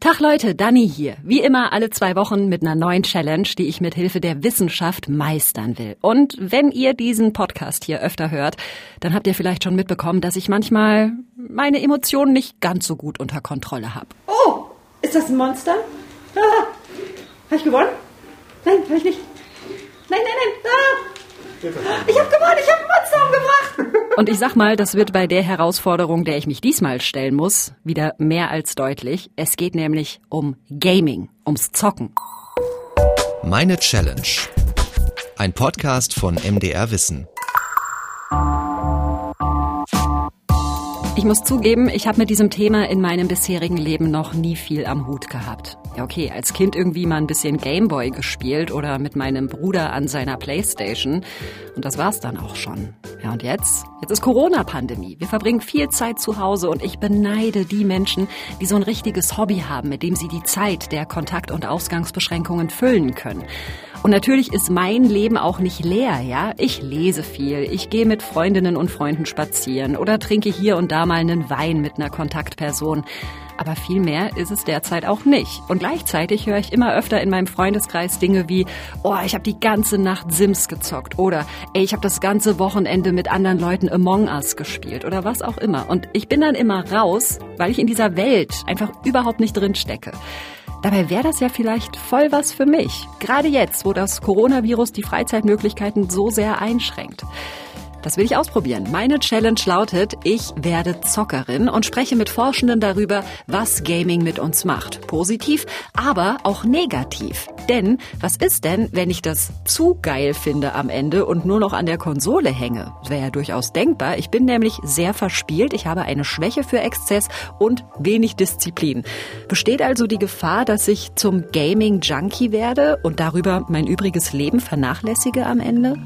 Tag Leute, Dani hier. Wie immer alle zwei Wochen mit einer neuen Challenge, die ich mit Hilfe der Wissenschaft meistern will. Und wenn ihr diesen Podcast hier öfter hört, dann habt ihr vielleicht schon mitbekommen, dass ich manchmal meine Emotionen nicht ganz so gut unter Kontrolle habe. Oh, ist das ein Monster? Ah, habe ich gewonnen? Nein, habe ich nicht. Nein, nein, nein. Ah. Ich habe gewonnen, ich habe Monster umgebracht. Und ich sag mal, das wird bei der Herausforderung, der ich mich diesmal stellen muss, wieder mehr als deutlich. Es geht nämlich um Gaming, ums Zocken. Meine Challenge. Ein Podcast von MDR Wissen. Ich muss zugeben, ich habe mit diesem Thema in meinem bisherigen Leben noch nie viel am Hut gehabt. Ja, okay, als Kind irgendwie mal ein bisschen Gameboy gespielt oder mit meinem Bruder an seiner Playstation. Und das war's dann auch schon. Ja, und jetzt? Jetzt ist Corona-Pandemie. Wir verbringen viel Zeit zu Hause und ich beneide die Menschen, die so ein richtiges Hobby haben, mit dem sie die Zeit der Kontakt- und Ausgangsbeschränkungen füllen können. Und natürlich ist mein Leben auch nicht leer, ja. Ich lese viel, ich gehe mit Freundinnen und Freunden spazieren oder trinke hier und da mal einen Wein mit einer Kontaktperson. Aber viel mehr ist es derzeit auch nicht. Und gleichzeitig höre ich immer öfter in meinem Freundeskreis Dinge wie, oh, ich habe die ganze Nacht Sims gezockt oder ey, ich habe das ganze Wochenende mit anderen Leuten Among Us gespielt oder was auch immer. Und ich bin dann immer raus, weil ich in dieser Welt einfach überhaupt nicht drin stecke. Dabei wäre das ja vielleicht voll was für mich. Gerade jetzt, wo das Coronavirus die Freizeitmöglichkeiten so sehr einschränkt. Das will ich ausprobieren. Meine Challenge lautet, ich werde Zockerin und spreche mit Forschenden darüber, was Gaming mit uns macht. Positiv, aber auch negativ. Denn was ist denn, wenn ich das zu geil finde am Ende und nur noch an der Konsole hänge? Wäre ja durchaus denkbar. Ich bin nämlich sehr verspielt. Ich habe eine Schwäche für Exzess und wenig Disziplin. Besteht also die Gefahr, dass ich zum Gaming-Junkie werde und darüber mein übriges Leben vernachlässige am Ende?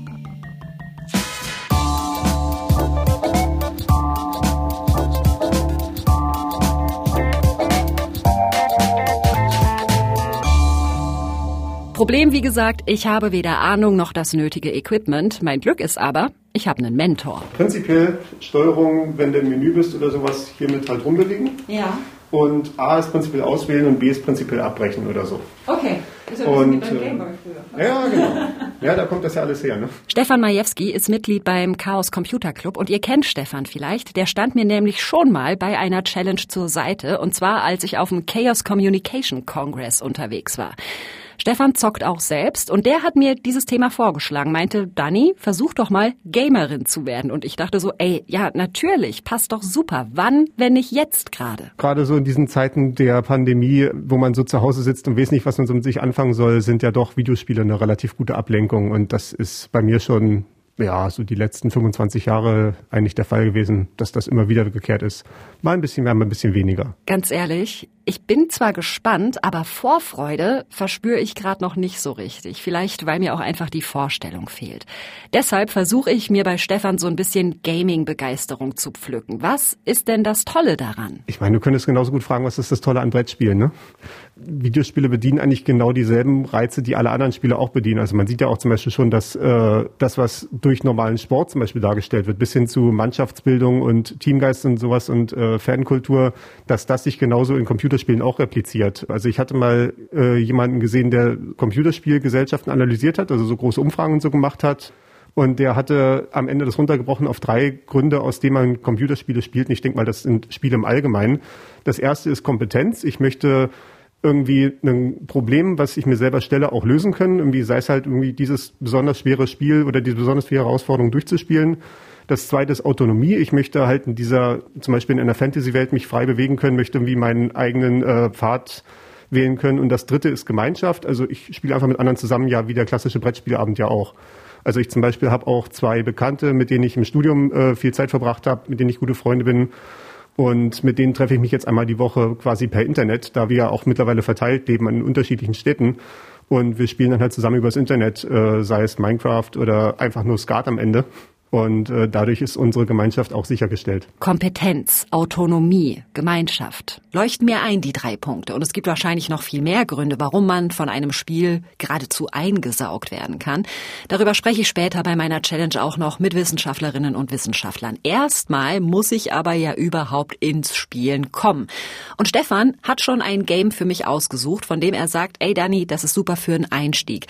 Problem, wie gesagt, ich habe weder Ahnung noch das nötige Equipment. Mein Glück ist aber, ich habe einen Mentor. Prinzipiell Steuerung, wenn du im Menü bist oder sowas, hiermit halt rumbewegen. Ja. Und A ist prinzipiell auswählen und B ist prinzipiell abbrechen oder so. Okay. Ist ja ein Und, bisschen wie beim äh, früher. Ja, genau. Ja, da kommt das ja alles her, ne? Stefan Majewski ist Mitglied beim Chaos Computer Club und ihr kennt Stefan vielleicht. Der stand mir nämlich schon mal bei einer Challenge zur Seite und zwar als ich auf dem Chaos Communication Congress unterwegs war. Stefan zockt auch selbst und der hat mir dieses Thema vorgeschlagen, meinte, Dani, versuch doch mal Gamerin zu werden. Und ich dachte so, ey, ja, natürlich, passt doch super. Wann, wenn nicht jetzt gerade? Gerade so in diesen Zeiten der Pandemie, wo man so zu Hause sitzt und weiß nicht, was man so mit sich anfangen soll, sind ja doch Videospiele eine relativ gute Ablenkung. Und das ist bei mir schon ja, so die letzten 25 Jahre eigentlich der Fall gewesen, dass das immer wieder gekehrt ist. Mal ein bisschen mehr, mal ein bisschen weniger. Ganz ehrlich, ich bin zwar gespannt, aber Vorfreude verspüre ich gerade noch nicht so richtig. Vielleicht, weil mir auch einfach die Vorstellung fehlt. Deshalb versuche ich mir bei Stefan so ein bisschen Gaming-Begeisterung zu pflücken. Was ist denn das Tolle daran? Ich meine, du könntest genauso gut fragen, was ist das Tolle an Brettspielen, ne? Videospiele bedienen eigentlich genau dieselben Reize, die alle anderen Spiele auch bedienen. Also man sieht ja auch zum Beispiel schon, dass äh, das, was durch normalen Sport zum Beispiel dargestellt wird, bis hin zu Mannschaftsbildung und Teamgeist und sowas und äh, Fankultur, dass das sich genauso in Computerspielen auch repliziert. Also ich hatte mal äh, jemanden gesehen, der Computerspielgesellschaften analysiert hat, also so große Umfragen und so gemacht hat. Und der hatte am Ende das runtergebrochen auf drei Gründe, aus denen man Computerspiele spielt. Und ich denke mal, das sind Spiele im Allgemeinen. Das erste ist Kompetenz. Ich möchte irgendwie ein Problem, was ich mir selber stelle, auch lösen können. Irgendwie sei es halt irgendwie dieses besonders schwere Spiel oder diese besonders schwere Herausforderung durchzuspielen. Das zweite ist Autonomie. Ich möchte halt in dieser, zum Beispiel in einer Fantasy-Welt mich frei bewegen können, möchte irgendwie meinen eigenen äh, Pfad wählen können. Und das dritte ist Gemeinschaft. Also ich spiele einfach mit anderen zusammen, ja, wie der klassische Brettspielabend ja auch. Also ich zum Beispiel habe auch zwei Bekannte, mit denen ich im Studium äh, viel Zeit verbracht habe, mit denen ich gute Freunde bin. Und mit denen treffe ich mich jetzt einmal die Woche quasi per Internet, da wir ja auch mittlerweile verteilt leben in unterschiedlichen Städten. Und wir spielen dann halt zusammen übers Internet, äh, sei es Minecraft oder einfach nur Skat am Ende. Und äh, dadurch ist unsere Gemeinschaft auch sichergestellt. Kompetenz, Autonomie, Gemeinschaft. Leuchten mir ein, die drei Punkte. Und es gibt wahrscheinlich noch viel mehr Gründe, warum man von einem Spiel geradezu eingesaugt werden kann. Darüber spreche ich später bei meiner Challenge auch noch mit Wissenschaftlerinnen und Wissenschaftlern. Erstmal muss ich aber ja überhaupt ins Spielen kommen. Und Stefan hat schon ein Game für mich ausgesucht, von dem er sagt, ey Dani, das ist super für einen Einstieg.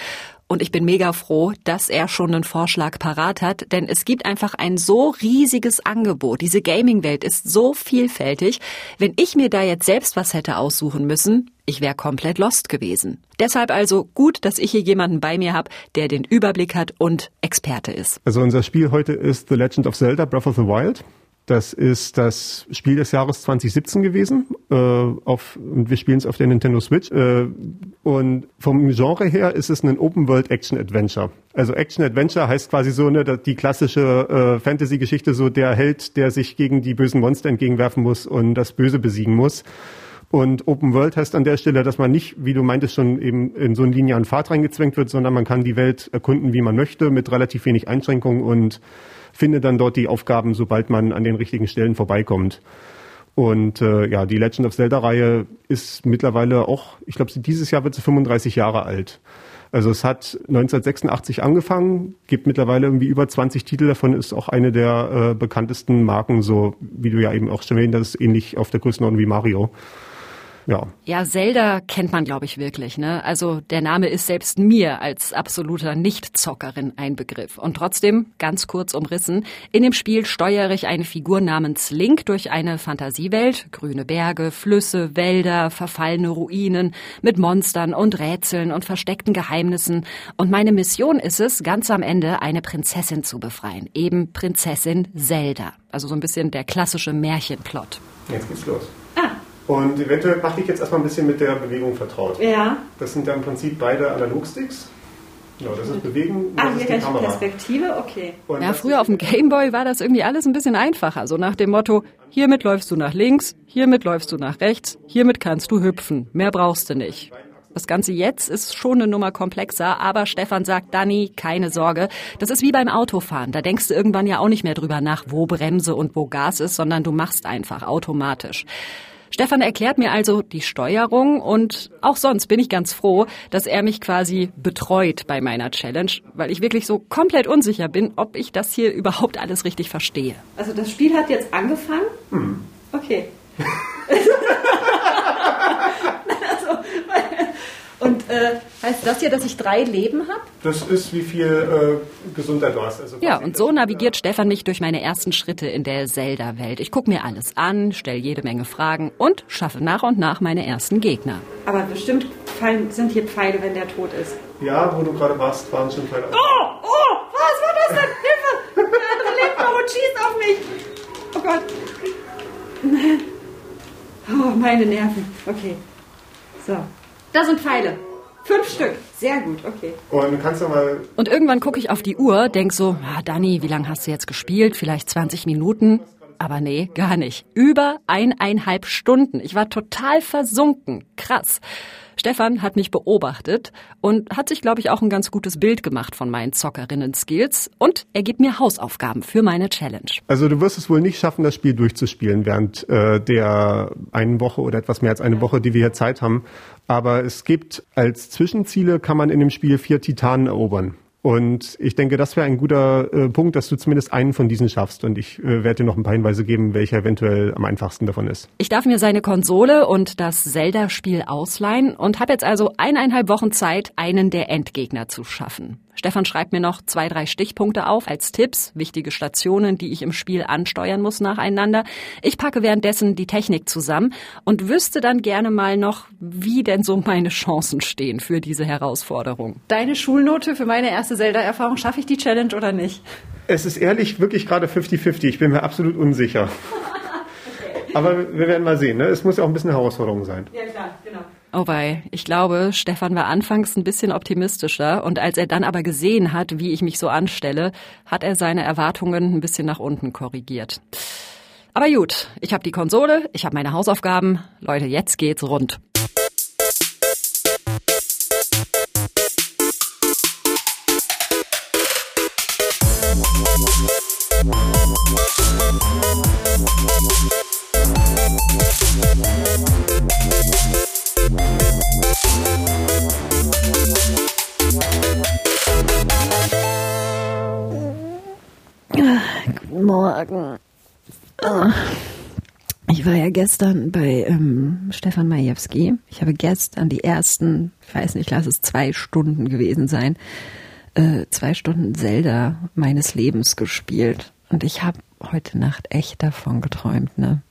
Und ich bin mega froh, dass er schon einen Vorschlag parat hat, denn es gibt einfach ein so riesiges Angebot. Diese Gaming-Welt ist so vielfältig. Wenn ich mir da jetzt selbst was hätte aussuchen müssen, ich wäre komplett lost gewesen. Deshalb also gut, dass ich hier jemanden bei mir habe, der den Überblick hat und Experte ist. Also unser Spiel heute ist The Legend of Zelda Breath of the Wild. Das ist das Spiel des Jahres 2017 gewesen. Äh, auf, und wir spielen es auf der Nintendo Switch. Äh, und vom Genre her ist es ein Open World Action Adventure. Also Action Adventure heißt quasi so ne, die klassische äh, Fantasy-Geschichte, so der Held, der sich gegen die bösen Monster entgegenwerfen muss und das Böse besiegen muss. Und Open World heißt an der Stelle, dass man nicht, wie du meintest, schon eben in so einen linearen Pfad reingezwängt wird, sondern man kann die Welt erkunden, wie man möchte, mit relativ wenig Einschränkungen und findet dann dort die Aufgaben, sobald man an den richtigen Stellen vorbeikommt. Und äh, ja, die Legend of Zelda-Reihe ist mittlerweile auch, ich glaube, dieses Jahr wird sie 35 Jahre alt. Also es hat 1986 angefangen, gibt mittlerweile irgendwie über 20 Titel, davon ist auch eine der äh, bekanntesten Marken, so wie du ja eben auch schon erwähnt hast, ähnlich auf der Größenordnung wie Mario. Ja. Ja, Zelda kennt man, glaube ich, wirklich. Ne? Also der Name ist selbst mir als absoluter Nicht-Zockerin ein Begriff. Und trotzdem, ganz kurz umrissen, in dem Spiel steuere ich eine Figur namens Link durch eine Fantasiewelt, grüne Berge, Flüsse, Wälder, verfallene Ruinen, mit Monstern und Rätseln und versteckten Geheimnissen. Und meine Mission ist es, ganz am Ende eine Prinzessin zu befreien. Eben Prinzessin Zelda. Also so ein bisschen der klassische Märchenplot. Jetzt geht's los. Und eventuell mache ich jetzt erstmal ein bisschen mit der Bewegung vertraut. Ja. Das sind ja im Prinzip beide Analogsticks. Ja, das ist Bewegen. Das ah, hier ist die Kamera. Perspektive, okay. Und ja, früher auf dem Gameboy war das irgendwie alles ein bisschen einfacher. So nach dem Motto, hiermit läufst du nach links, hiermit läufst du nach rechts, hiermit kannst du hüpfen. Mehr brauchst du nicht. Das Ganze jetzt ist schon eine Nummer komplexer, aber Stefan sagt, Dani, keine Sorge. Das ist wie beim Autofahren. Da denkst du irgendwann ja auch nicht mehr drüber nach, wo Bremse und wo Gas ist, sondern du machst einfach automatisch. Stefan erklärt mir also die Steuerung und auch sonst bin ich ganz froh, dass er mich quasi betreut bei meiner Challenge, weil ich wirklich so komplett unsicher bin, ob ich das hier überhaupt alles richtig verstehe. Also das Spiel hat jetzt angefangen? Hm. Okay. Und äh, heißt das hier, dass ich drei Leben habe? Das ist, wie viel äh, Gesundheit du hast. Also ja, und so navigiert Stefan mich durch meine ersten Schritte in der Zelda-Welt. Ich gucke mir alles an, stelle jede Menge Fragen und schaffe nach und nach meine ersten Gegner. Aber bestimmt fallen, sind hier Pfeile, wenn der tot ist. Ja, wo du gerade warst, waren schon Pfeile. Oh, oh, was war das denn? Hilfe! Der andere lebt noch und schießt auf mich. Oh Gott. Oh, meine Nerven. Okay. So. Da sind Pfeile. Fünf Stück. Sehr gut, okay. Und kannst du mal. Und irgendwann gucke ich auf die Uhr, denk so, ah, Dani, wie lange hast du jetzt gespielt? Vielleicht 20 Minuten? Aber nee, gar nicht. Über eineinhalb Stunden. Ich war total versunken. Krass. Stefan hat mich beobachtet und hat sich, glaube ich, auch ein ganz gutes Bild gemacht von meinen Zockerinnen-Skills und er gibt mir Hausaufgaben für meine Challenge. Also du wirst es wohl nicht schaffen, das Spiel durchzuspielen während äh, der einen Woche oder etwas mehr als eine Woche, die wir hier Zeit haben. Aber es gibt als Zwischenziele kann man in dem Spiel vier Titanen erobern. Und ich denke, das wäre ein guter äh, Punkt, dass du zumindest einen von diesen schaffst. Und ich äh, werde dir noch ein paar Hinweise geben, welcher eventuell am einfachsten davon ist. Ich darf mir seine Konsole und das Zelda-Spiel ausleihen und habe jetzt also eineinhalb Wochen Zeit, einen der Endgegner zu schaffen. Stefan schreibt mir noch zwei, drei Stichpunkte auf als Tipps, wichtige Stationen, die ich im Spiel ansteuern muss nacheinander. Ich packe währenddessen die Technik zusammen und wüsste dann gerne mal noch, wie denn so meine Chancen stehen für diese Herausforderung. Deine Schulnote für meine erste Zelda-Erfahrung, schaffe ich die Challenge oder nicht? Es ist ehrlich wirklich gerade 50-50. Ich bin mir absolut unsicher. Aber wir werden mal sehen. Ne? Es muss ja auch ein bisschen eine Herausforderung sein. Ja, klar, genau. Oh wei, ich glaube, Stefan war anfangs ein bisschen optimistischer und als er dann aber gesehen hat, wie ich mich so anstelle, hat er seine Erwartungen ein bisschen nach unten korrigiert. Aber gut, ich habe die Konsole, ich habe meine Hausaufgaben. Leute, jetzt geht's rund. Guten Morgen. Ah. Ich war ja gestern bei ähm, Stefan Majewski. Ich habe gestern die ersten, ich weiß nicht, lass es zwei Stunden gewesen sein, äh, zwei Stunden Zelda meines Lebens gespielt. Und ich habe heute Nacht echt davon geträumt, ne?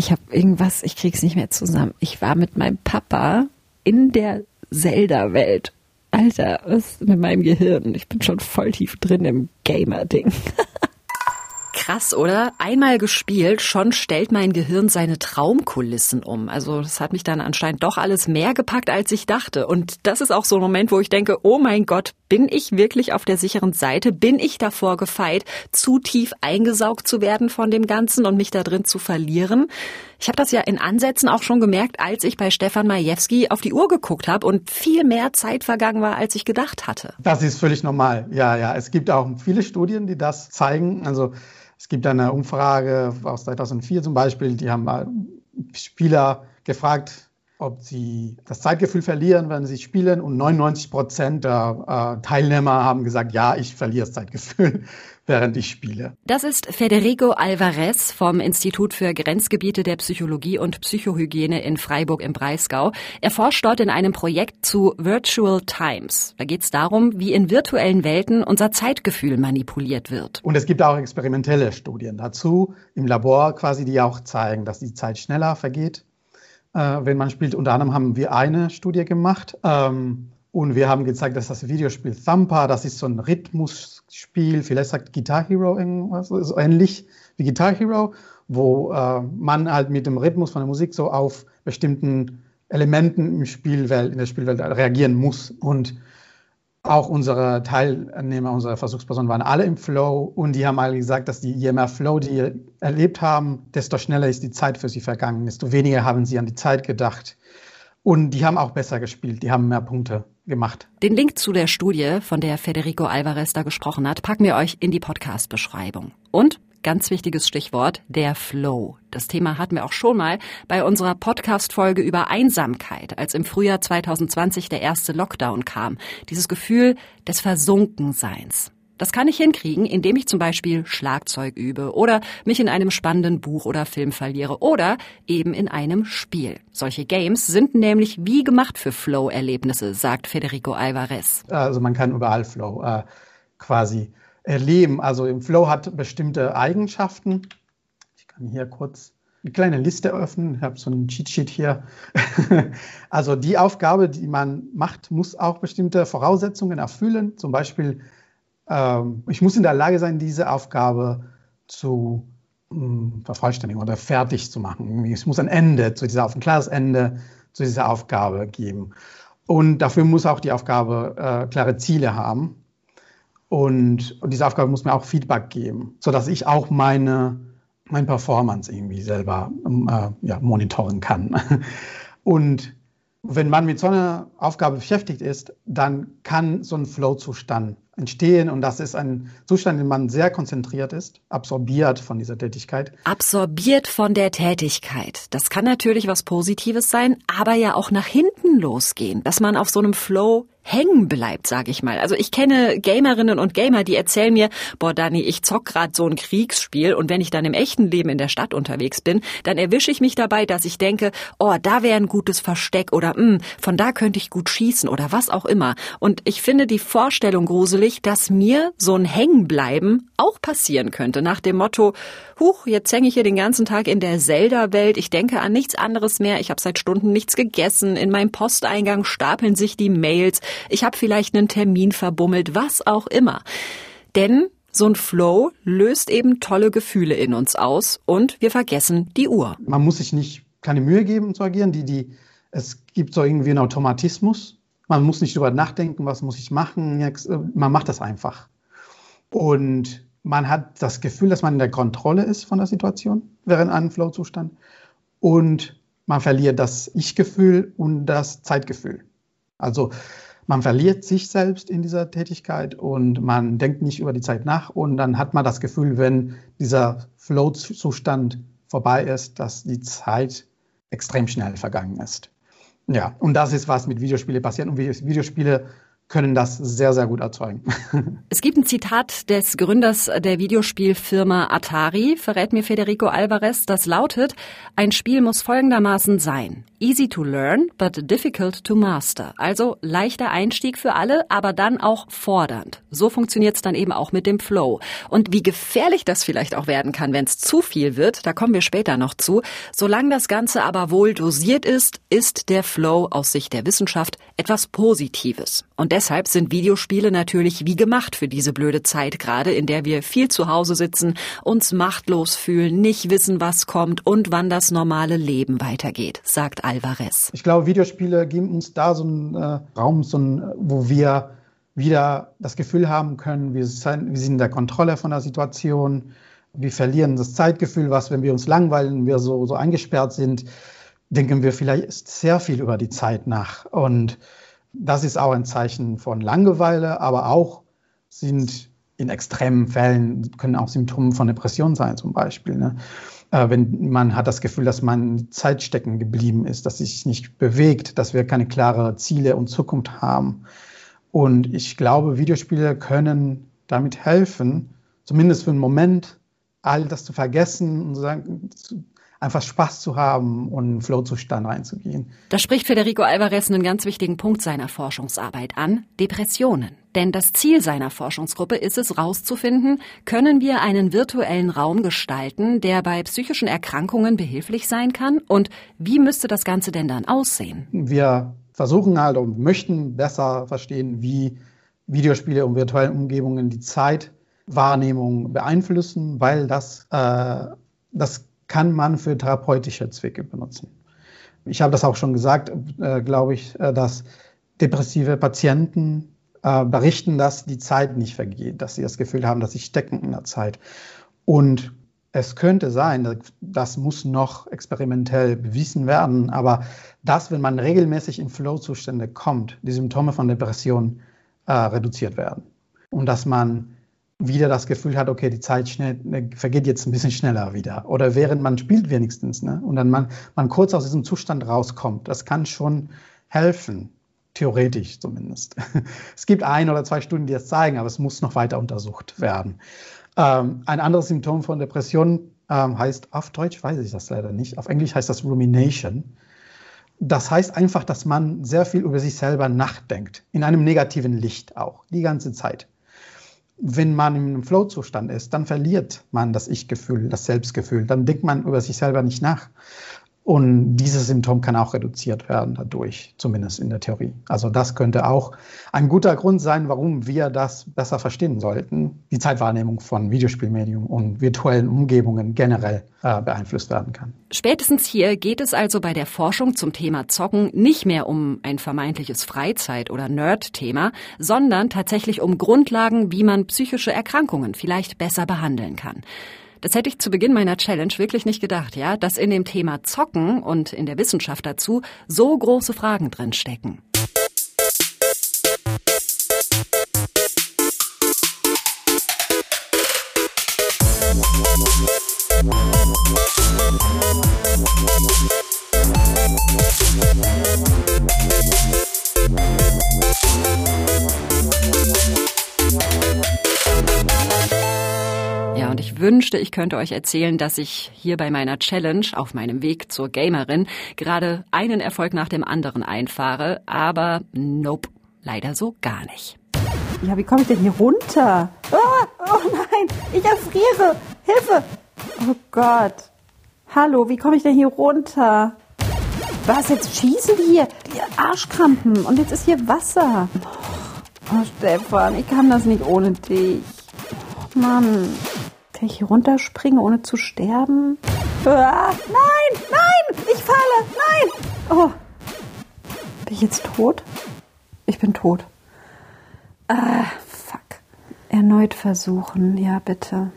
Ich habe irgendwas, ich krieg's nicht mehr zusammen. Ich war mit meinem Papa in der Zelda-Welt. Alter, was ist mit meinem Gehirn? Ich bin schon voll tief drin im Gamer-Ding. Krass, oder? Einmal gespielt, schon stellt mein Gehirn seine Traumkulissen um. Also das hat mich dann anscheinend doch alles mehr gepackt, als ich dachte. Und das ist auch so ein Moment, wo ich denke, oh mein Gott, bin ich wirklich auf der sicheren Seite? Bin ich davor gefeit, zu tief eingesaugt zu werden von dem Ganzen und mich da drin zu verlieren? Ich habe das ja in Ansätzen auch schon gemerkt, als ich bei Stefan Majewski auf die Uhr geguckt habe und viel mehr Zeit vergangen war, als ich gedacht hatte. Das ist völlig normal. Ja, ja. Es gibt auch viele Studien, die das zeigen. Also es gibt eine Umfrage aus 2004 zum Beispiel, die haben mal Spieler gefragt, ob sie das Zeitgefühl verlieren, wenn sie spielen. Und 99 Prozent der äh, Teilnehmer haben gesagt, ja, ich verliere das Zeitgefühl, während ich spiele. Das ist Federico Alvarez vom Institut für Grenzgebiete der Psychologie und Psychohygiene in Freiburg im Breisgau. Er forscht dort in einem Projekt zu Virtual Times. Da geht es darum, wie in virtuellen Welten unser Zeitgefühl manipuliert wird. Und es gibt auch experimentelle Studien dazu im Labor quasi, die auch zeigen, dass die Zeit schneller vergeht, äh, wenn man spielt. Unter anderem haben wir eine Studie gemacht. Ähm, und wir haben gezeigt, dass das Videospiel Thumper, das ist so ein Rhythmusspiel, vielleicht sagt Guitar Hero irgendwas, so ähnlich wie Guitar Hero, wo äh, man halt mit dem Rhythmus von der Musik so auf bestimmten Elementen im Spielwelt, in der Spielwelt reagieren muss. Und auch unsere Teilnehmer, unsere Versuchspersonen waren alle im Flow und die haben alle gesagt, dass die, je mehr Flow die erlebt haben, desto schneller ist die Zeit für sie vergangen, desto weniger haben sie an die Zeit gedacht. Und die haben auch besser gespielt, die haben mehr Punkte gemacht. Den Link zu der Studie, von der Federico Alvarez da gesprochen hat, packen wir euch in die Podcast-Beschreibung. Und ganz wichtiges Stichwort, der Flow. Das Thema hatten wir auch schon mal bei unserer Podcast-Folge über Einsamkeit, als im Frühjahr 2020 der erste Lockdown kam. Dieses Gefühl des Versunkenseins. Das kann ich hinkriegen, indem ich zum Beispiel Schlagzeug übe oder mich in einem spannenden Buch oder Film verliere oder eben in einem Spiel. Solche Games sind nämlich wie gemacht für Flow-Erlebnisse, sagt Federico Alvarez. Also man kann überall Flow äh, quasi erleben. Also im Flow hat bestimmte Eigenschaften. Ich kann hier kurz eine kleine Liste öffnen. Ich habe so einen Cheat-Sheet hier. also die Aufgabe, die man macht, muss auch bestimmte Voraussetzungen erfüllen. Zum Beispiel ähm, ich muss in der Lage sein, diese Aufgabe zu hm, vervollständigen oder fertig zu machen. Es muss ein Ende zu dieser, ein klares Ende zu dieser Aufgabe geben. Und dafür muss auch die Aufgabe äh, klare Ziele haben. Und, und, diese Aufgabe muss mir auch Feedback geben, sodass ich auch meine, meine Performance irgendwie selber äh, ja, monitoren kann. Und wenn man mit so einer Aufgabe beschäftigt ist, dann kann so ein Flow-Zustand entstehen und das ist ein Zustand, in dem man sehr konzentriert ist, absorbiert von dieser Tätigkeit. Absorbiert von der Tätigkeit. Das kann natürlich was Positives sein, aber ja auch nach hinten losgehen, dass man auf so einem Flow hängen bleibt, sage ich mal. Also ich kenne Gamerinnen und Gamer, die erzählen mir, boah Dani, ich zock gerade so ein Kriegsspiel und wenn ich dann im echten Leben in der Stadt unterwegs bin, dann erwische ich mich dabei, dass ich denke, oh, da wäre ein gutes Versteck oder mh, hm, von da könnte ich gut schießen oder was auch immer. Und ich finde die Vorstellung gruselig, dass mir so ein Hängenbleiben auch passieren könnte, nach dem Motto, huch, jetzt hänge ich hier den ganzen Tag in der Zelda-Welt, ich denke an nichts anderes mehr, ich habe seit Stunden nichts gegessen, in meinem Posteingang stapeln sich die Mails, ich habe vielleicht einen Termin verbummelt, was auch immer. Denn so ein Flow löst eben tolle Gefühle in uns aus und wir vergessen die Uhr. Man muss sich nicht keine Mühe geben zu agieren. Die, die, es gibt so irgendwie einen Automatismus. Man muss nicht darüber nachdenken, was muss ich machen. Man macht das einfach. Und man hat das Gefühl, dass man in der Kontrolle ist von der Situation während einem Flow-Zustand. Und man verliert das Ich-Gefühl und das Zeitgefühl. Also man verliert sich selbst in dieser Tätigkeit und man denkt nicht über die Zeit nach und dann hat man das Gefühl, wenn dieser Flow-Zustand vorbei ist, dass die Zeit extrem schnell vergangen ist. Ja, und das ist, was mit Videospielen passiert. Und Videospiele können das sehr, sehr gut erzeugen. Es gibt ein Zitat des Gründers der Videospielfirma Atari, verrät mir Federico Alvarez, das lautet, ein Spiel muss folgendermaßen sein. Easy to learn, but difficult to master. Also leichter Einstieg für alle, aber dann auch fordernd. So funktioniert es dann eben auch mit dem Flow. Und wie gefährlich das vielleicht auch werden kann, wenn es zu viel wird, da kommen wir später noch zu. Solange das Ganze aber wohl dosiert ist, ist der Flow aus Sicht der Wissenschaft etwas Positives. Und deshalb sind Videospiele natürlich wie gemacht für diese blöde Zeit gerade, in der wir viel zu Hause sitzen, uns machtlos fühlen, nicht wissen, was kommt und wann das normale Leben weitergeht, sagt Alvarez. Ich glaube, Videospiele geben uns da so einen äh, Raum, so einen, wo wir wieder das Gefühl haben können, wir sind, wir sind in der Kontrolle von der Situation, wir verlieren das Zeitgefühl, was, wenn wir uns langweilen, wir so, so eingesperrt sind, denken wir vielleicht sehr viel über die Zeit nach. Und das ist auch ein Zeichen von Langeweile, aber auch sind in extremen Fällen können auch Symptome von Depression sein, zum Beispiel. Ne? Äh, wenn man hat das Gefühl, dass man Zeit stecken geblieben ist, dass sich nicht bewegt, dass wir keine klare Ziele und Zukunft haben. Und ich glaube, Videospiele können damit helfen, zumindest für einen Moment, all das zu vergessen und sagen, einfach Spaß zu haben und in Flow-Zustand reinzugehen. Da spricht Federico Alvarez einen ganz wichtigen Punkt seiner Forschungsarbeit an, Depressionen. Denn das Ziel seiner Forschungsgruppe ist es, herauszufinden, können wir einen virtuellen Raum gestalten, der bei psychischen Erkrankungen behilflich sein kann? Und wie müsste das Ganze denn dann aussehen? Wir versuchen halt und möchten besser verstehen, wie Videospiele und virtuelle Umgebungen die Zeitwahrnehmung beeinflussen, weil das, äh, das kann man für therapeutische Zwecke benutzen. Ich habe das auch schon gesagt, äh, glaube ich, äh, dass depressive Patienten äh, berichten, dass die Zeit nicht vergeht, dass sie das Gefühl haben, dass sie stecken in der Zeit. Und es könnte sein, das muss noch experimentell bewiesen werden, aber dass, wenn man regelmäßig in Flow-Zustände kommt, die Symptome von Depression äh, reduziert werden. Und dass man wieder das Gefühl hat, okay, die Zeit schnell, ne, vergeht jetzt ein bisschen schneller wieder. Oder während man spielt wenigstens. Ne? Und dann man, man kurz aus diesem Zustand rauskommt. Das kann schon helfen. Theoretisch zumindest. Es gibt ein oder zwei Studien, die das zeigen, aber es muss noch weiter untersucht werden. Ähm, ein anderes Symptom von Depression ähm, heißt, auf Deutsch weiß ich das leider nicht, auf Englisch heißt das Rumination. Das heißt einfach, dass man sehr viel über sich selber nachdenkt, in einem negativen Licht auch, die ganze Zeit wenn man im Flow-Zustand ist, dann verliert man das Ich-Gefühl, das Selbstgefühl. Dann denkt man über sich selber nicht nach. Und dieses Symptom kann auch reduziert werden dadurch, zumindest in der Theorie. Also das könnte auch ein guter Grund sein, warum wir das besser verstehen sollten, die Zeitwahrnehmung von Videospielmedium und virtuellen Umgebungen generell äh, beeinflusst werden kann. Spätestens hier geht es also bei der Forschung zum Thema Zocken nicht mehr um ein vermeintliches Freizeit- oder Nerd-Thema, sondern tatsächlich um Grundlagen, wie man psychische Erkrankungen vielleicht besser behandeln kann. Das hätte ich zu Beginn meiner Challenge wirklich nicht gedacht, ja, dass in dem Thema Zocken und in der Wissenschaft dazu so große Fragen drin stecken. Wünschte, ich könnte euch erzählen, dass ich hier bei meiner Challenge auf meinem Weg zur Gamerin gerade einen Erfolg nach dem anderen einfahre, aber nope, leider so gar nicht. Ja, wie komme ich denn hier runter? Oh, oh nein, ich erfriere. Hilfe! Oh Gott. Hallo, wie komme ich denn hier runter? Was, jetzt schießen die hier? Die Arschkrampen. Und jetzt ist hier Wasser. Oh, Stefan, ich kann das nicht ohne dich. Oh, Mann. Kann ich hier runterspringen, ohne zu sterben? Ah, nein, nein, ich falle, nein. Oh, bin ich jetzt tot? Ich bin tot. Ah, fuck. Erneut versuchen, ja bitte.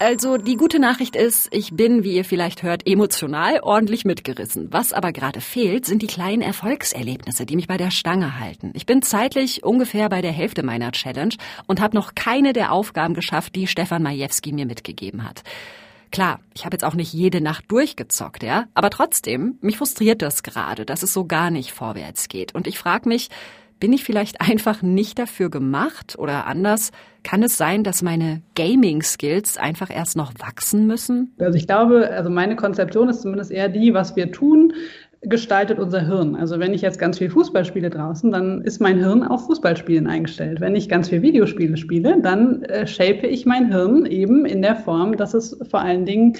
Also die gute Nachricht ist, ich bin, wie ihr vielleicht hört, emotional ordentlich mitgerissen. Was aber gerade fehlt, sind die kleinen Erfolgserlebnisse, die mich bei der Stange halten. Ich bin zeitlich ungefähr bei der Hälfte meiner Challenge und habe noch keine der Aufgaben geschafft, die Stefan Majewski mir mitgegeben hat. Klar, ich habe jetzt auch nicht jede Nacht durchgezockt, ja, aber trotzdem, mich frustriert das gerade, dass es so gar nicht vorwärts geht. Und ich frage mich, Bin ich vielleicht einfach nicht dafür gemacht oder anders? Kann es sein, dass meine Gaming-Skills einfach erst noch wachsen müssen? Also ich glaube, also meine Konzeption ist zumindest eher die, was wir tun, gestaltet unser Hirn. Also wenn ich jetzt ganz viel Fußball spiele draußen, dann ist mein Hirn auf Fußballspielen eingestellt. Wenn ich ganz viel Videospiele spiele, dann äh, shape ich mein Hirn eben in der Form, dass es vor allen Dingen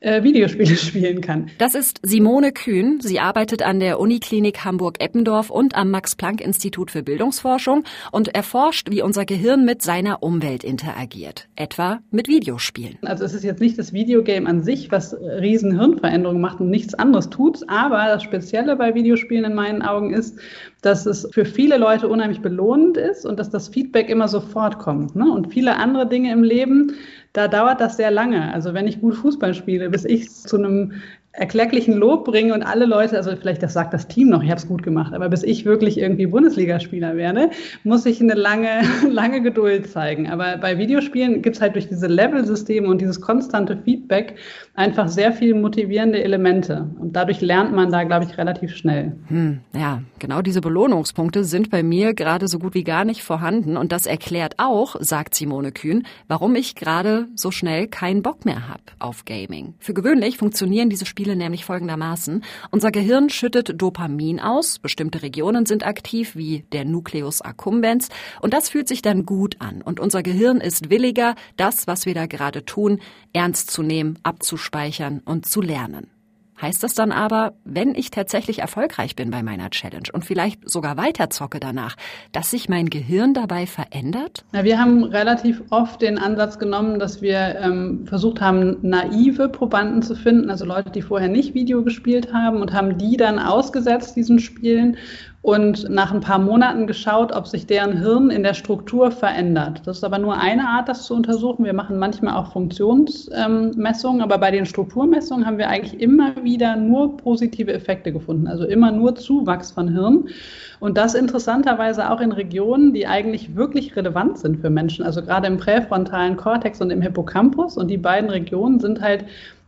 äh, Videospiele spielen kann. Das ist Simone Kühn. Sie arbeitet an der Uniklinik Hamburg-Eppendorf und am Max-Planck-Institut für Bildungsforschung und erforscht, wie unser Gehirn mit seiner Umwelt interagiert, etwa mit Videospielen. Also es ist jetzt nicht das Videogame an sich, was riesen Hirnveränderungen macht und nichts anderes tut, aber das Spezielle bei Videospielen in meinen Augen ist, dass es für viele Leute unheimlich belohnend ist und dass das Feedback immer sofort kommt. Ne? Und viele andere Dinge im Leben, da dauert das sehr lange. Also wenn ich gut Fußball spiele, bis ich zu einem erklecklichen Lob bringe und alle Leute, also vielleicht das sagt das Team noch, ich habe es gut gemacht, aber bis ich wirklich irgendwie Bundesligaspieler werde, muss ich eine lange, lange Geduld zeigen. Aber bei Videospielen gibt es halt durch diese Level-Systeme und dieses konstante Feedback einfach sehr viele motivierende Elemente. Und dadurch lernt man da, glaube ich, relativ schnell. Hm, ja, genau diese Belohnungspunkte sind bei mir gerade so gut wie gar nicht vorhanden. Und das erklärt auch, sagt Simone Kühn, warum ich gerade so schnell keinen Bock mehr habe auf Gaming. Für gewöhnlich funktionieren diese Spiele Spiele nämlich folgendermaßen. Unser Gehirn schüttet Dopamin aus, bestimmte Regionen sind aktiv, wie der Nucleus accumbens, und das fühlt sich dann gut an. Und unser Gehirn ist williger, das, was wir da gerade tun, ernst zu nehmen, abzuspeichern und zu lernen. Heißt das dann aber, wenn ich tatsächlich erfolgreich bin bei meiner Challenge und vielleicht sogar weiterzocke danach, dass sich mein Gehirn dabei verändert? Na, wir haben relativ oft den Ansatz genommen, dass wir ähm, versucht haben, naive Probanden zu finden, also Leute, die vorher nicht Video gespielt haben und haben die dann ausgesetzt, diesen Spielen und nach ein paar Monaten geschaut, ob sich deren Hirn in der Struktur verändert. Das ist aber nur eine Art, das zu untersuchen. Wir machen manchmal auch Funktionsmessungen, aber bei den Strukturmessungen haben wir eigentlich immer wieder nur positive Effekte gefunden, also immer nur Zuwachs von Hirn. Und das interessanterweise auch in Regionen, die eigentlich wirklich relevant sind für Menschen, also gerade im präfrontalen Kortex und im Hippocampus. Und die beiden Regionen sind halt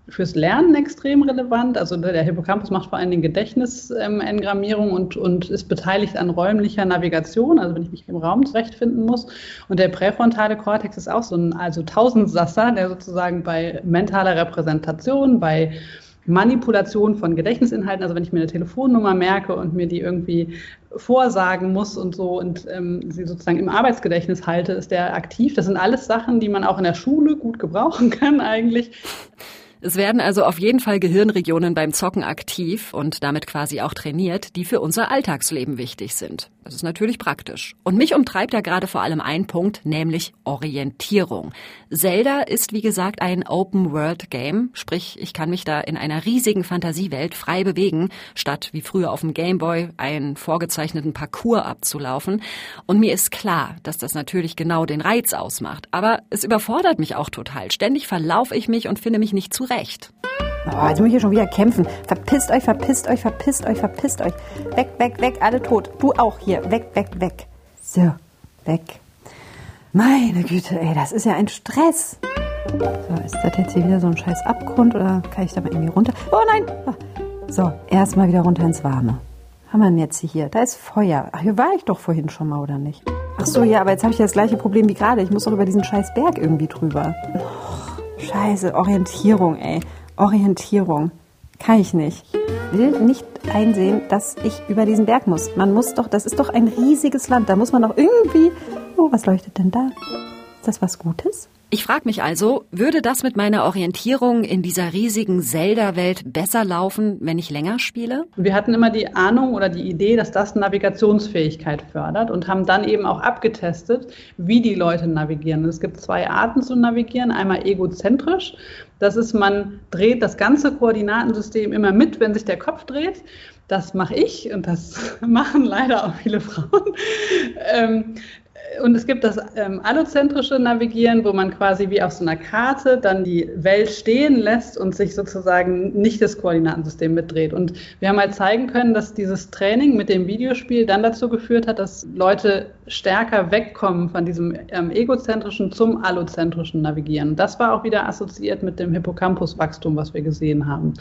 fürs Lernen extrem relevant. Also der Hippocampus macht vor allen Dingen Gedächtnisengrammierung ähm, und, und ist beteiligt an räumlicher Navigation, also wenn ich mich im Raum zurechtfinden muss. Und der präfrontale Kortex ist auch so ein also Tausendsasser, der sozusagen bei mentaler Repräsentation, bei Manipulation von Gedächtnisinhalten, also wenn ich mir eine Telefonnummer merke und mir die irgendwie vorsagen muss und so und ähm, sie sozusagen im Arbeitsgedächtnis halte, ist der aktiv. Das sind alles Sachen, die man auch in der Schule gut gebrauchen kann eigentlich. Es werden also auf jeden Fall Gehirnregionen beim Zocken aktiv und damit quasi auch trainiert, die für unser Alltagsleben wichtig sind. Das ist natürlich praktisch. Und mich umtreibt da gerade vor allem ein Punkt, nämlich Orientierung. Zelda ist wie gesagt ein Open-World-Game, sprich ich kann mich da in einer riesigen Fantasiewelt frei bewegen, statt wie früher auf dem Gameboy einen vorgezeichneten Parcours abzulaufen. Und mir ist klar, dass das natürlich genau den Reiz ausmacht. Aber es überfordert mich auch total. Ständig verlaufe ich mich und finde mich nicht zurecht. Oh, jetzt muss ich hier schon wieder kämpfen. Verpisst euch, verpisst euch, verpisst euch, verpisst euch. Weg, weg, weg, alle tot. Du auch hier. Weg, weg, weg. So, weg. Meine Güte, ey, das ist ja ein Stress. So, ist das jetzt hier wieder so ein scheiß Abgrund oder kann ich da mal irgendwie runter? Oh nein! Ah. So, erstmal wieder runter ins Warme. Haben wir denn jetzt hier? Da ist Feuer. Ach, hier war ich doch vorhin schon mal, oder nicht? Ach so, ja, aber jetzt habe ich das gleiche Problem wie gerade. Ich muss doch über diesen scheiß Berg irgendwie drüber. Oh, scheiße, Orientierung, ey. Orientierung. Kann ich nicht. Will nicht einsehen, dass ich über diesen Berg muss. Man muss doch, das ist doch ein riesiges Land. Da muss man doch irgendwie. Oh, was leuchtet denn da? Ist das was Gutes? Ich frage mich also, würde das mit meiner Orientierung in dieser riesigen Zelda-Welt besser laufen, wenn ich länger spiele? Wir hatten immer die Ahnung oder die Idee, dass das Navigationsfähigkeit fördert und haben dann eben auch abgetestet, wie die Leute navigieren. Es gibt zwei Arten zu navigieren. Einmal egozentrisch. Das ist, man dreht das ganze Koordinatensystem immer mit, wenn sich der Kopf dreht. Das mache ich und das machen leider auch viele Frauen. Ähm, und es gibt das ähm, allozentrische Navigieren, wo man quasi wie auf so einer Karte dann die Welt stehen lässt und sich sozusagen nicht das Koordinatensystem mitdreht. Und wir haben halt zeigen können, dass dieses Training mit dem Videospiel dann dazu geführt hat, dass Leute stärker wegkommen von diesem ähm, egozentrischen zum allozentrischen Navigieren. Das war auch wieder assoziiert mit dem Hippocampuswachstum, was wir gesehen haben.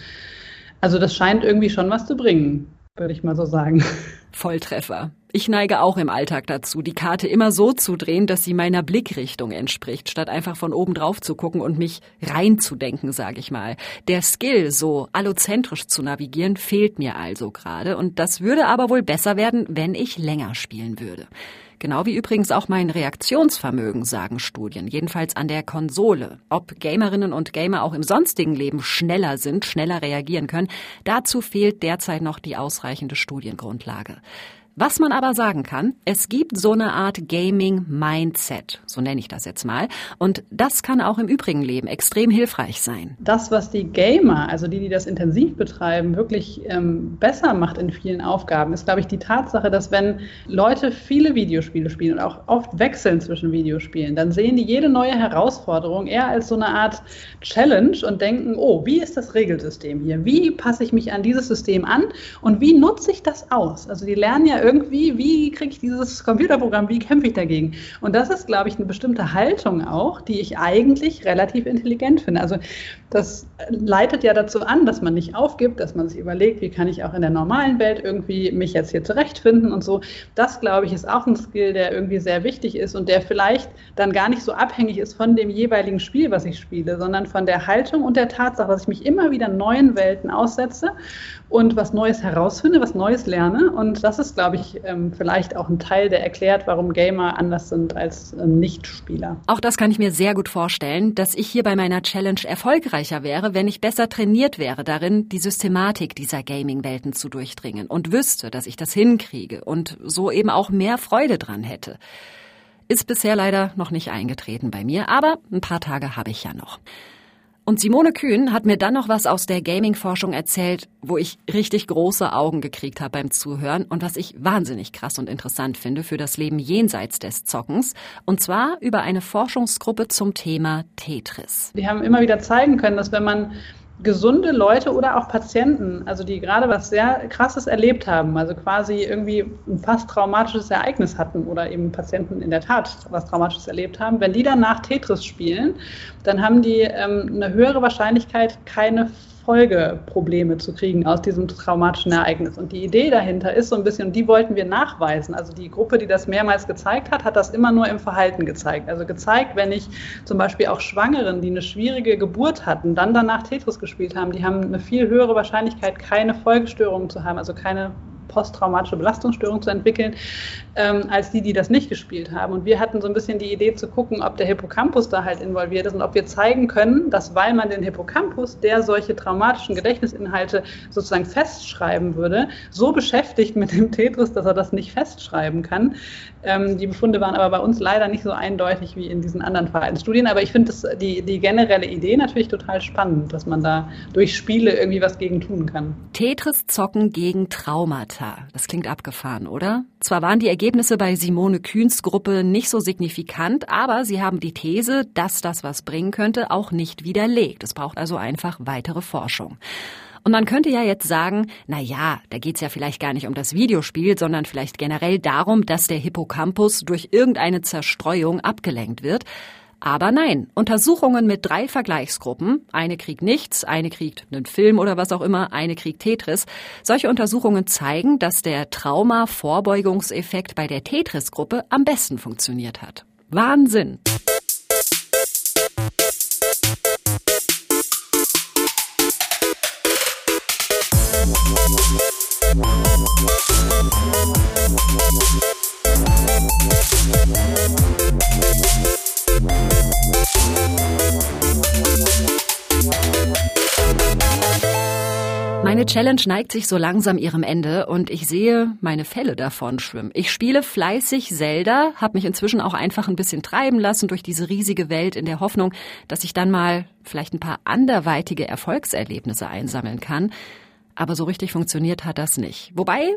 Also das scheint irgendwie schon was zu bringen. würde ich mal so sagen. Volltreffer. Ich neige auch im Alltag dazu, die Karte immer so zu drehen, dass sie meiner Blickrichtung entspricht, statt einfach von oben drauf zu gucken und mich reinzudenken, sage ich mal. Der Skill, so allozentrisch zu navigieren, fehlt mir also gerade und das würde aber wohl besser werden, wenn ich länger spielen würde. Genau wie übrigens auch mein Reaktionsvermögen, sagen Studien, jedenfalls an der Konsole. Ob Gamerinnen und Gamer auch im sonstigen Leben schneller sind, schneller reagieren können, dazu fehlt derzeit noch die ausreichende Studiengrundlage. Was man aber sagen kann, es gibt so eine Art Gaming-Mindset, so nenne ich das jetzt mal. Und das kann auch im übrigen Leben extrem hilfreich sein. Das, was die Gamer, also die, die das intensiv betreiben, wirklich ähm, besser macht in vielen Aufgaben, ist, glaube ich, die Tatsache, dass wenn Leute viele Videospiele spielen und auch oft wechseln zwischen Videospielen, dann sehen die jede neue Herausforderung eher als so eine Art Challenge und denken, oh, wie ist das Regelsystem hier? Wie passe ich mich an dieses System an und wie nutze ich das aus? Also die lernen ja irgendwie, wie kriege ich dieses Computerprogramm, wie kämpfe ich dagegen? Und das ist, glaube ich, eine bestimmte Haltung auch, die ich eigentlich relativ intelligent finde. Also das leitet ja dazu an, dass man nicht aufgibt, dass man sich überlegt, wie kann ich auch in der normalen Welt irgendwie mich jetzt hier zurechtfinden und so. Das, glaube ich, ist auch ein Skill, der irgendwie sehr wichtig ist und der vielleicht dann gar nicht so abhängig ist von dem jeweiligen Spiel, was ich spiele, sondern von der Haltung und der Tatsache, dass ich mich immer wieder neuen Welten aussetze und was Neues herausfinde, was Neues lerne. Und das ist, glaube ich, ähm, vielleicht auch ein Teil, der erklärt, warum Gamer anders sind als ähm, Nichtspieler. Auch das kann ich mir sehr gut vorstellen, dass ich hier bei meiner Challenge erfolgreicher wäre, wenn ich besser trainiert wäre darin, die Systematik dieser Gaming-Welten zu durchdringen und wüsste, dass ich das hinkriege und so eben auch mehr Freude dran hätte. Ist bisher leider noch nicht eingetreten bei mir, aber ein paar Tage habe ich ja noch. Und Simone Kühn hat mir dann noch was aus der Gaming-Forschung erzählt, wo ich richtig große Augen gekriegt habe beim Zuhören und was ich wahnsinnig krass und interessant finde für das Leben jenseits des Zockens. Und zwar über eine Forschungsgruppe zum Thema Tetris. Die haben immer wieder zeigen können, dass wenn man gesunde Leute oder auch Patienten, also die gerade was sehr Krasses erlebt haben, also quasi irgendwie ein fast traumatisches Ereignis hatten oder eben Patienten in der Tat was Traumatisches erlebt haben, wenn die danach Tetris spielen, dann haben die ähm, eine höhere Wahrscheinlichkeit, keine Folgeprobleme zu kriegen aus diesem traumatischen Ereignis. Und die Idee dahinter ist so ein bisschen, und die wollten wir nachweisen. Also die Gruppe, die das mehrmals gezeigt hat, hat das immer nur im Verhalten gezeigt. Also gezeigt, wenn ich zum Beispiel auch Schwangeren, die eine schwierige Geburt hatten, dann danach Tetris gespielt haben, die haben eine viel höhere Wahrscheinlichkeit, keine Folgestörungen zu haben, also keine posttraumatische Belastungsstörung zu entwickeln, ähm, als die, die das nicht gespielt haben. Und wir hatten so ein bisschen die Idee zu gucken, ob der Hippocampus da halt involviert ist und ob wir zeigen können, dass weil man den Hippocampus, der solche traumatischen Gedächtnisinhalte sozusagen festschreiben würde, so beschäftigt mit dem Tetris, dass er das nicht festschreiben kann. Ähm, die Befunde waren aber bei uns leider nicht so eindeutig wie in diesen anderen Verhaltensstudien. Aber ich finde die, die generelle Idee natürlich total spannend, dass man da durch Spiele irgendwie was gegen tun kann. Tetris zocken gegen Traumata. Das klingt abgefahren, oder? Zwar waren die Ergebnisse bei Simone Kühns Gruppe nicht so signifikant, aber sie haben die These, dass das was bringen könnte, auch nicht widerlegt. Es braucht also einfach weitere Forschung. Und man könnte ja jetzt sagen, na ja, da geht's ja vielleicht gar nicht um das Videospiel, sondern vielleicht generell darum, dass der Hippocampus durch irgendeine Zerstreuung abgelenkt wird. Aber nein, Untersuchungen mit drei Vergleichsgruppen, eine kriegt nichts, eine kriegt einen Film oder was auch immer, eine kriegt Tetris. Solche Untersuchungen zeigen, dass der Trauma-Vorbeugungseffekt bei der Tetris-Gruppe am besten funktioniert hat. Wahnsinn! Meine Challenge neigt sich so langsam ihrem Ende und ich sehe meine Fälle davon schwimmen. Ich spiele fleißig Zelda, habe mich inzwischen auch einfach ein bisschen treiben lassen durch diese riesige Welt in der Hoffnung, dass ich dann mal vielleicht ein paar anderweitige Erfolgserlebnisse einsammeln kann. Aber so richtig funktioniert hat das nicht. Wobei,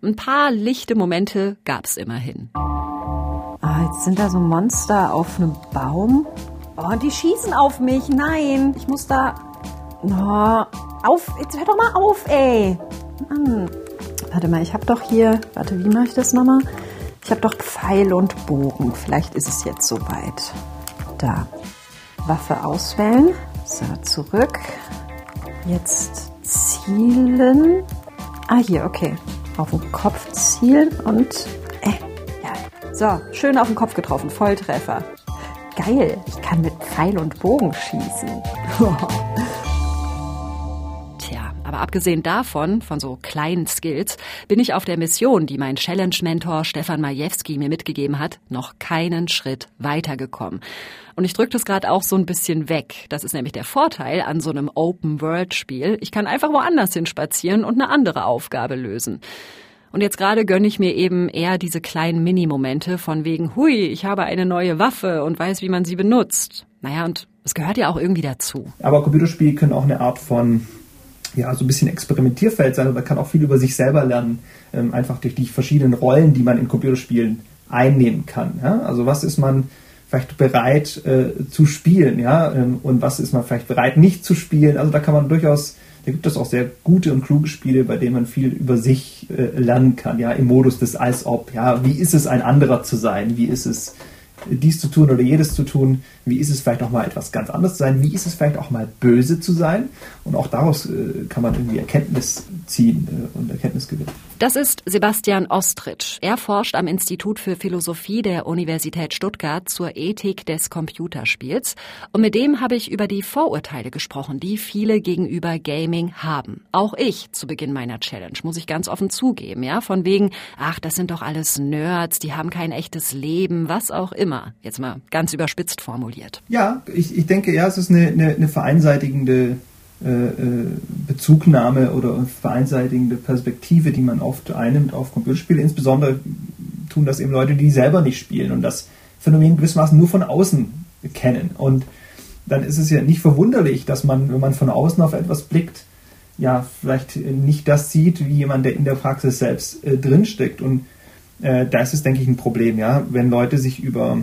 ein paar lichte Momente gab's immerhin. Ah, jetzt sind da so Monster auf einem Baum. Oh, die schießen auf mich. Nein, ich muss da. Oh, auf, jetzt hör doch mal auf, ey. Mann. Warte mal, ich habe doch hier, warte, wie mache ich das nochmal? Ich habe doch Pfeil und Bogen. Vielleicht ist es jetzt soweit. Da. Waffe auswählen. So, zurück. Jetzt zielen. Ah, hier, okay. Auf den Kopf zielen und. Äh, ja. So, schön auf den Kopf getroffen. Volltreffer. Geil, ich kann mit Pfeil und Bogen schießen. Aber abgesehen davon, von so kleinen Skills, bin ich auf der Mission, die mein Challenge-Mentor Stefan Majewski mir mitgegeben hat, noch keinen Schritt weitergekommen. Und ich drücke das gerade auch so ein bisschen weg. Das ist nämlich der Vorteil an so einem Open-World-Spiel. Ich kann einfach woanders hin spazieren und eine andere Aufgabe lösen. Und jetzt gerade gönne ich mir eben eher diese kleinen Mini-Momente von wegen, hui, ich habe eine neue Waffe und weiß, wie man sie benutzt. Naja, und es gehört ja auch irgendwie dazu. Aber Computerspiele können auch eine Art von ja, so ein bisschen Experimentierfeld sein oder kann auch viel über sich selber lernen, ähm, einfach durch die verschiedenen Rollen, die man in Computerspielen einnehmen kann. Ja? Also was ist man vielleicht bereit äh, zu spielen, ja, ähm, und was ist man vielleicht bereit nicht zu spielen. Also da kann man durchaus, da gibt es auch sehr gute und kluge Spiele, bei denen man viel über sich äh, lernen kann, ja, im Modus des als ob, ja, wie ist es ein anderer zu sein, wie ist es dies zu tun oder jedes zu tun, wie ist es vielleicht auch mal etwas ganz anderes zu sein, wie ist es vielleicht auch mal böse zu sein und auch daraus äh, kann man irgendwie Erkenntnis ziehen äh, und Erkenntnis gewinnen. Das ist Sebastian Ostritsch. Er forscht am Institut für Philosophie der Universität Stuttgart zur Ethik des Computerspiels. Und mit dem habe ich über die Vorurteile gesprochen, die viele gegenüber Gaming haben. Auch ich zu Beginn meiner Challenge, muss ich ganz offen zugeben, ja, von wegen, ach, das sind doch alles Nerds, die haben kein echtes Leben, was auch immer. Jetzt mal ganz überspitzt formuliert. Ja, ich, ich denke, ja, es ist eine, eine, eine vereinseitigende äh, äh, Bezugnahme oder vereinseitigende Perspektive, die man oft einnimmt auf Computerspiele. Insbesondere tun das eben Leute, die selber nicht spielen und das Phänomen gewissermaßen nur von außen kennen. Und dann ist es ja nicht verwunderlich, dass man, wenn man von außen auf etwas blickt, ja, vielleicht nicht das sieht, wie jemand, der in der Praxis selbst äh, drinsteckt. Und äh, da ist es, denke ich, ein Problem, ja, wenn Leute sich über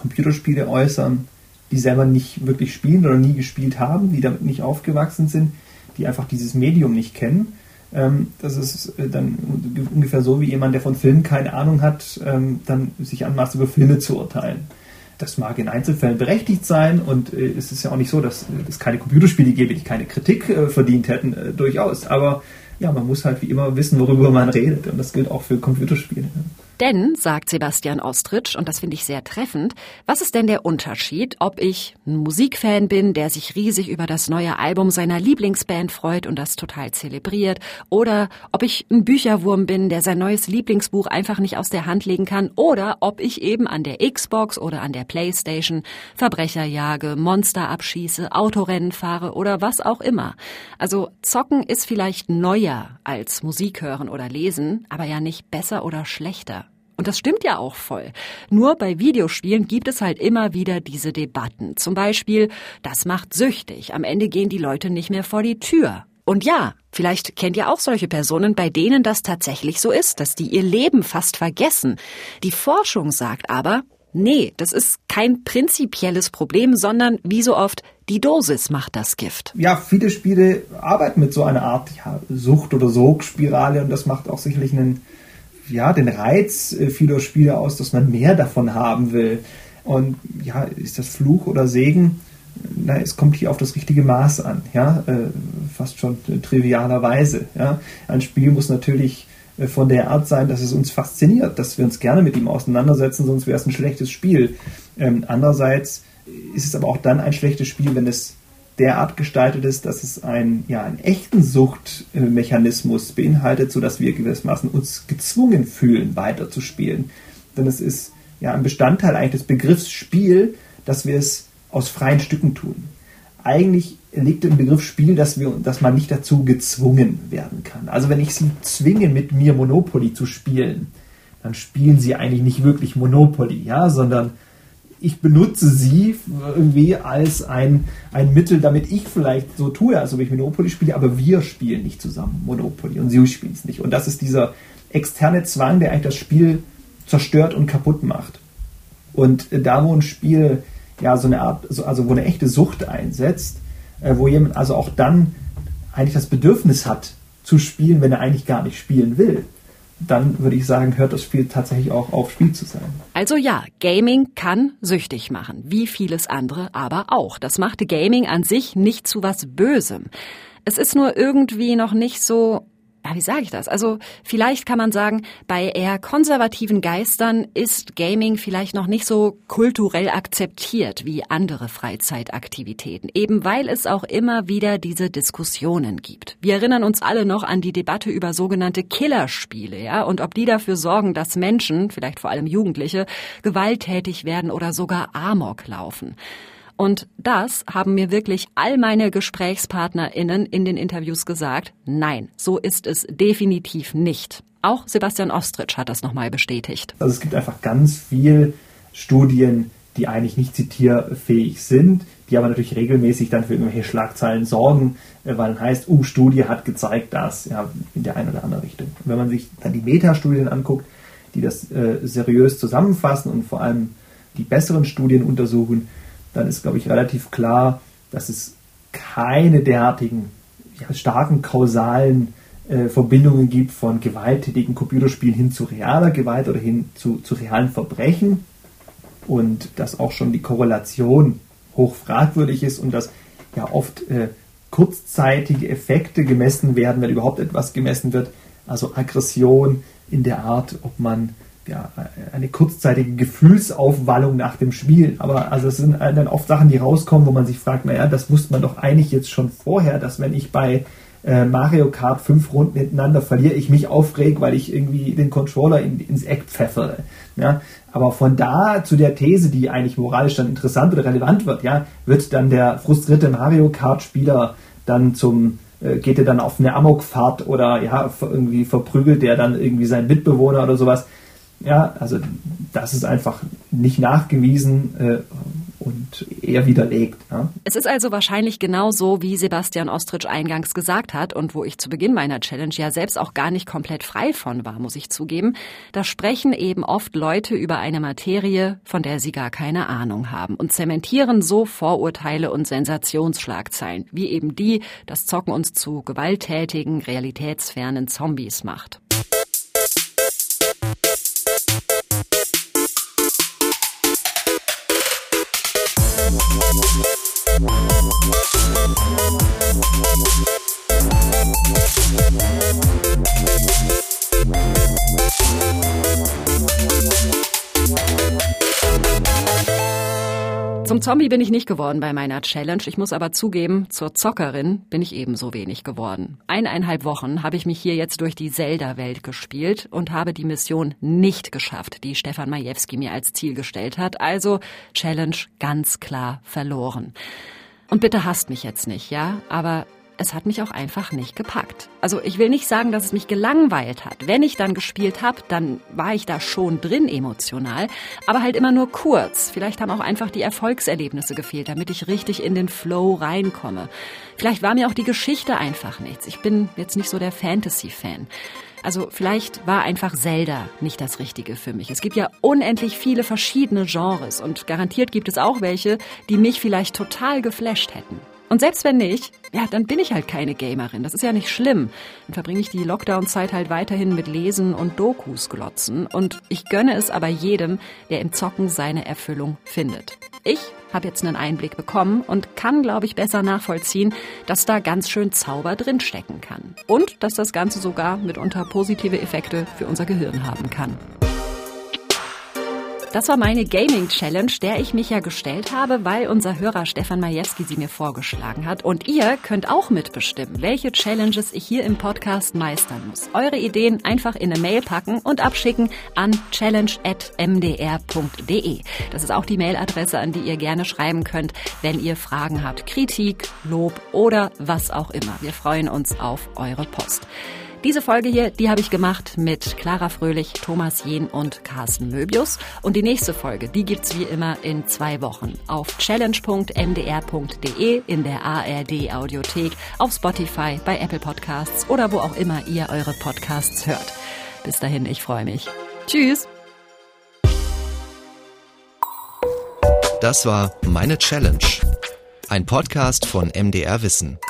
Computerspiele äußern, die selber nicht wirklich spielen oder nie gespielt haben, die damit nicht aufgewachsen sind, die einfach dieses Medium nicht kennen. Ähm, das ist äh, dann ungefähr so wie jemand, der von Filmen keine Ahnung hat, ähm, dann sich anmaßt, über Filme zu urteilen. Das mag in Einzelfällen berechtigt sein und äh, es ist ja auch nicht so, dass es keine Computerspiele gäbe, die keine Kritik äh, verdient hätten, durchaus. Aber ja, man muss halt wie immer wissen, worüber man redet und das gilt auch für Computerspiele. Denn, sagt Sebastian Ostritsch, und das finde ich sehr treffend, was ist denn der Unterschied, ob ich ein Musikfan bin, der sich riesig über das neue Album seiner Lieblingsband freut und das total zelebriert, oder ob ich ein Bücherwurm bin, der sein neues Lieblingsbuch einfach nicht aus der Hand legen kann, oder ob ich eben an der Xbox oder an der Playstation Verbrecher jage, Monster abschieße, Autorennen fahre oder was auch immer. Also zocken ist vielleicht neuer als Musik hören oder lesen, aber ja nicht besser oder schlechter. Und das stimmt ja auch voll. Nur bei Videospielen gibt es halt immer wieder diese Debatten. Zum Beispiel, das macht süchtig. Am Ende gehen die Leute nicht mehr vor die Tür. Und ja, vielleicht kennt ihr auch solche Personen, bei denen das tatsächlich so ist, dass die ihr Leben fast vergessen. Die Forschung sagt aber, nee, das ist kein prinzipielles Problem, sondern wie so oft, die Dosis macht das Gift. Ja, viele Spiele arbeiten mit so einer Art ja, Sucht- oder Sogspirale und das macht auch sicherlich einen ja, den Reiz äh, vieler Spiele aus, dass man mehr davon haben will. Und ja, ist das Fluch oder Segen? Na, es kommt hier auf das richtige Maß an, ja, äh, fast schon trivialerweise. Ja. Ein Spiel muss natürlich äh, von der Art sein, dass es uns fasziniert, dass wir uns gerne mit ihm auseinandersetzen, sonst wäre es ein schlechtes Spiel. Ähm, andererseits ist es aber auch dann ein schlechtes Spiel, wenn es derart gestaltet ist, dass es ein, ja, einen echten Suchtmechanismus beinhaltet, sodass wir gewissermaßen uns gezwungen fühlen, weiterzuspielen. Denn es ist ja ein Bestandteil eigentlich des Begriffs Spiel, dass wir es aus freien Stücken tun. Eigentlich liegt im Begriff Spiel, dass, wir, dass man nicht dazu gezwungen werden kann. Also wenn ich sie zwinge, mit mir Monopoly zu spielen, dann spielen sie eigentlich nicht wirklich Monopoly, ja, sondern ich benutze sie irgendwie als ein, ein Mittel, damit ich vielleicht so tue, als ob ich Monopoly spiele, aber wir spielen nicht zusammen Monopoly und sie spielen es nicht. Und das ist dieser externe Zwang, der eigentlich das Spiel zerstört und kaputt macht. Und da, wo ein Spiel ja so eine Art, also wo eine echte Sucht einsetzt, äh, wo jemand also auch dann eigentlich das Bedürfnis hat zu spielen, wenn er eigentlich gar nicht spielen will, dann würde ich sagen, hört das Spiel tatsächlich auch auf, Spiel zu sein. Also ja, Gaming kann süchtig machen, wie vieles andere aber auch. Das machte Gaming an sich nicht zu was Bösem. Es ist nur irgendwie noch nicht so ja, wie sage ich das? Also vielleicht kann man sagen, bei eher konservativen Geistern ist Gaming vielleicht noch nicht so kulturell akzeptiert wie andere Freizeitaktivitäten, eben weil es auch immer wieder diese Diskussionen gibt. Wir erinnern uns alle noch an die Debatte über sogenannte Killerspiele, ja, und ob die dafür sorgen, dass Menschen, vielleicht vor allem Jugendliche, gewalttätig werden oder sogar Amok laufen. Und das haben mir wirklich all meine GesprächspartnerInnen in den Interviews gesagt. Nein, so ist es definitiv nicht. Auch Sebastian Ostrich hat das nochmal bestätigt. Also es gibt einfach ganz viel Studien, die eigentlich nicht zitierfähig sind, die aber natürlich regelmäßig dann für irgendwelche Schlagzeilen sorgen, äh, weil dann heißt, uh, Studie hat gezeigt das, ja, in der einen oder anderen Richtung. Wenn man sich dann die Metastudien anguckt, die das äh, seriös zusammenfassen und vor allem die besseren Studien untersuchen, dann ist, glaube ich, relativ klar, dass es keine derartigen ja, starken kausalen äh, Verbindungen gibt von gewalttätigen Computerspielen hin zu realer Gewalt oder hin zu, zu realen Verbrechen. Und dass auch schon die Korrelation hoch fragwürdig ist und dass ja oft äh, kurzzeitige Effekte gemessen werden, wenn überhaupt etwas gemessen wird, also Aggression in der Art, ob man ja, eine kurzzeitige Gefühlsaufwallung nach dem Spiel. Aber also es sind dann oft Sachen, die rauskommen, wo man sich fragt, naja, das wusste man doch eigentlich jetzt schon vorher, dass wenn ich bei äh, Mario Kart fünf Runden hintereinander verliere, ich mich aufreg, weil ich irgendwie den Controller in, ins Eck pfeffere. Ja? Aber von da zu der These, die eigentlich moralisch dann interessant oder relevant wird, ja, wird dann der frustrierte Mario Kart Spieler dann zum äh, geht er dann auf eine Amokfahrt oder ja irgendwie verprügelt der dann irgendwie seinen Mitbewohner oder sowas. Ja, also das ist einfach nicht nachgewiesen äh, und eher widerlegt. Ja. Es ist also wahrscheinlich genau so, wie Sebastian Ostrich eingangs gesagt hat und wo ich zu Beginn meiner Challenge ja selbst auch gar nicht komplett frei von war, muss ich zugeben. Da sprechen eben oft Leute über eine Materie, von der sie gar keine Ahnung haben und zementieren so Vorurteile und Sensationsschlagzeilen, wie eben die, dass Zocken uns zu gewalttätigen, realitätsfernen Zombies macht. Zum Zombie bin ich nicht geworden bei meiner Challenge. Ich muss aber zugeben, zur Zockerin bin ich ebenso wenig geworden. Eineinhalb Wochen habe ich mich hier jetzt durch die Zelda-Welt gespielt und habe die Mission nicht geschafft, die Stefan Majewski mir als Ziel gestellt hat. Also Challenge ganz klar verloren. Und bitte hasst mich jetzt nicht, ja? Aber es hat mich auch einfach nicht gepackt. Also ich will nicht sagen, dass es mich gelangweilt hat. Wenn ich dann gespielt habe, dann war ich da schon drin emotional, aber halt immer nur kurz. Vielleicht haben auch einfach die Erfolgserlebnisse gefehlt, damit ich richtig in den Flow reinkomme. Vielleicht war mir auch die Geschichte einfach nichts. Ich bin jetzt nicht so der Fantasy-Fan. Also vielleicht war einfach Zelda nicht das Richtige für mich. Es gibt ja unendlich viele verschiedene Genres und garantiert gibt es auch welche, die mich vielleicht total geflasht hätten. Und selbst wenn nicht, ja, dann bin ich halt keine Gamerin. Das ist ja nicht schlimm. Dann verbringe ich die Lockdown-Zeit halt weiterhin mit Lesen und Dokus glotzen. Und ich gönne es aber jedem, der im Zocken seine Erfüllung findet. Ich habe jetzt einen Einblick bekommen und kann, glaube ich, besser nachvollziehen, dass da ganz schön Zauber drinstecken kann. Und dass das Ganze sogar mitunter positive Effekte für unser Gehirn haben kann. Das war meine Gaming Challenge, der ich mich ja gestellt habe, weil unser Hörer Stefan Majewski sie mir vorgeschlagen hat. Und ihr könnt auch mitbestimmen, welche Challenges ich hier im Podcast meistern muss. Eure Ideen einfach in eine Mail packen und abschicken an challenge.mdr.de. Das ist auch die Mailadresse, an die ihr gerne schreiben könnt, wenn ihr Fragen habt, Kritik, Lob oder was auch immer. Wir freuen uns auf eure Post. Diese Folge hier, die habe ich gemacht mit Clara Fröhlich, Thomas Jehn und Carsten Möbius. Und die nächste Folge, die gibt's wie immer in zwei Wochen auf challenge.mdr.de, in der ARD Audiothek, auf Spotify, bei Apple Podcasts oder wo auch immer ihr eure Podcasts hört. Bis dahin, ich freue mich. Tschüss! Das war Meine Challenge, ein Podcast von MDR Wissen.